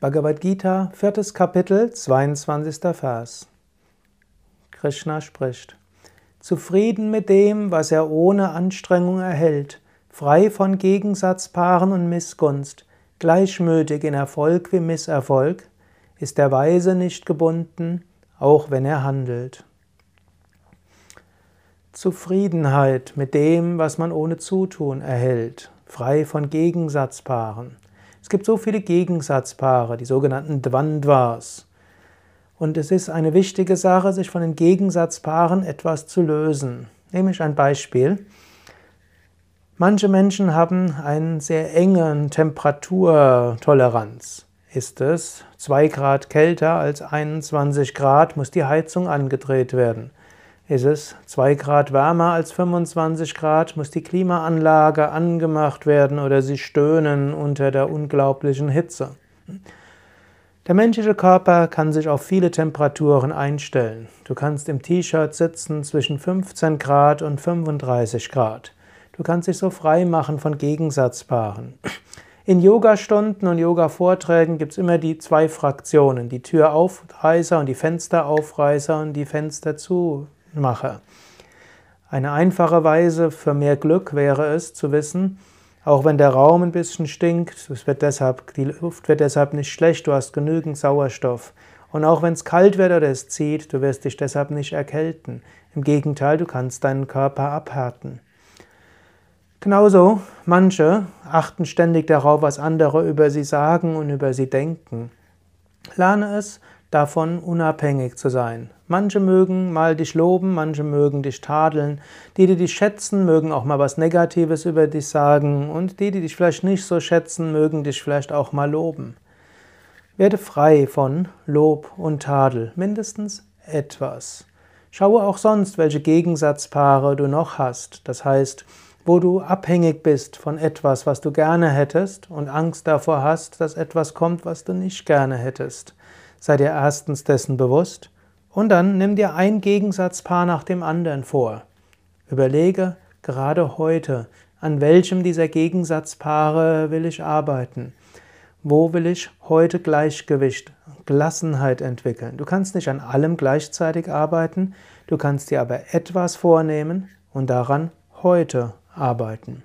Bhagavad Gita, viertes Kapitel, 22. Vers. Krishna spricht. Zufrieden mit dem, was er ohne Anstrengung erhält, frei von Gegensatzpaaren und Missgunst, gleichmütig in Erfolg wie Misserfolg, ist der Weise nicht gebunden, auch wenn er handelt. Zufriedenheit mit dem, was man ohne Zutun erhält, frei von Gegensatzpaaren. Es gibt so viele Gegensatzpaare, die sogenannten Dvandvas. Und es ist eine wichtige Sache, sich von den Gegensatzpaaren etwas zu lösen. Nehme ich ein Beispiel. Manche Menschen haben eine sehr enge Temperaturtoleranz. Ist es 2 Grad kälter als 21 Grad, muss die Heizung angedreht werden. Ist es 2 Grad wärmer als 25 Grad, muss die Klimaanlage angemacht werden oder sie stöhnen unter der unglaublichen Hitze. Der menschliche Körper kann sich auf viele Temperaturen einstellen. Du kannst im T-Shirt sitzen zwischen 15 Grad und 35 Grad. Du kannst dich so frei machen von Gegensatzpaaren. In Yogastunden und Yoga-Vorträgen gibt es immer die zwei Fraktionen, die Türaufreißer und die Fensteraufreißer und die Fenster zu mache. Eine einfache Weise für mehr Glück wäre es zu wissen, auch wenn der Raum ein bisschen stinkt, es wird deshalb, die Luft wird deshalb nicht schlecht, du hast genügend Sauerstoff. Und auch wenn es kalt wird oder es zieht, du wirst dich deshalb nicht erkälten. Im Gegenteil, du kannst deinen Körper abhärten. Genauso, manche achten ständig darauf, was andere über sie sagen und über sie denken. Lerne es, davon unabhängig zu sein. Manche mögen mal dich loben, manche mögen dich tadeln. Die, die dich schätzen, mögen auch mal was Negatives über dich sagen und die, die dich vielleicht nicht so schätzen, mögen dich vielleicht auch mal loben. Werde frei von Lob und Tadel, mindestens etwas. Schaue auch sonst, welche Gegensatzpaare du noch hast. Das heißt, wo du abhängig bist von etwas, was du gerne hättest und Angst davor hast, dass etwas kommt, was du nicht gerne hättest. Sei dir erstens dessen bewusst und dann nimm dir ein Gegensatzpaar nach dem anderen vor. Überlege gerade heute, an welchem dieser Gegensatzpaare will ich arbeiten? Wo will ich heute Gleichgewicht, Gelassenheit entwickeln? Du kannst nicht an allem gleichzeitig arbeiten, du kannst dir aber etwas vornehmen und daran heute arbeiten.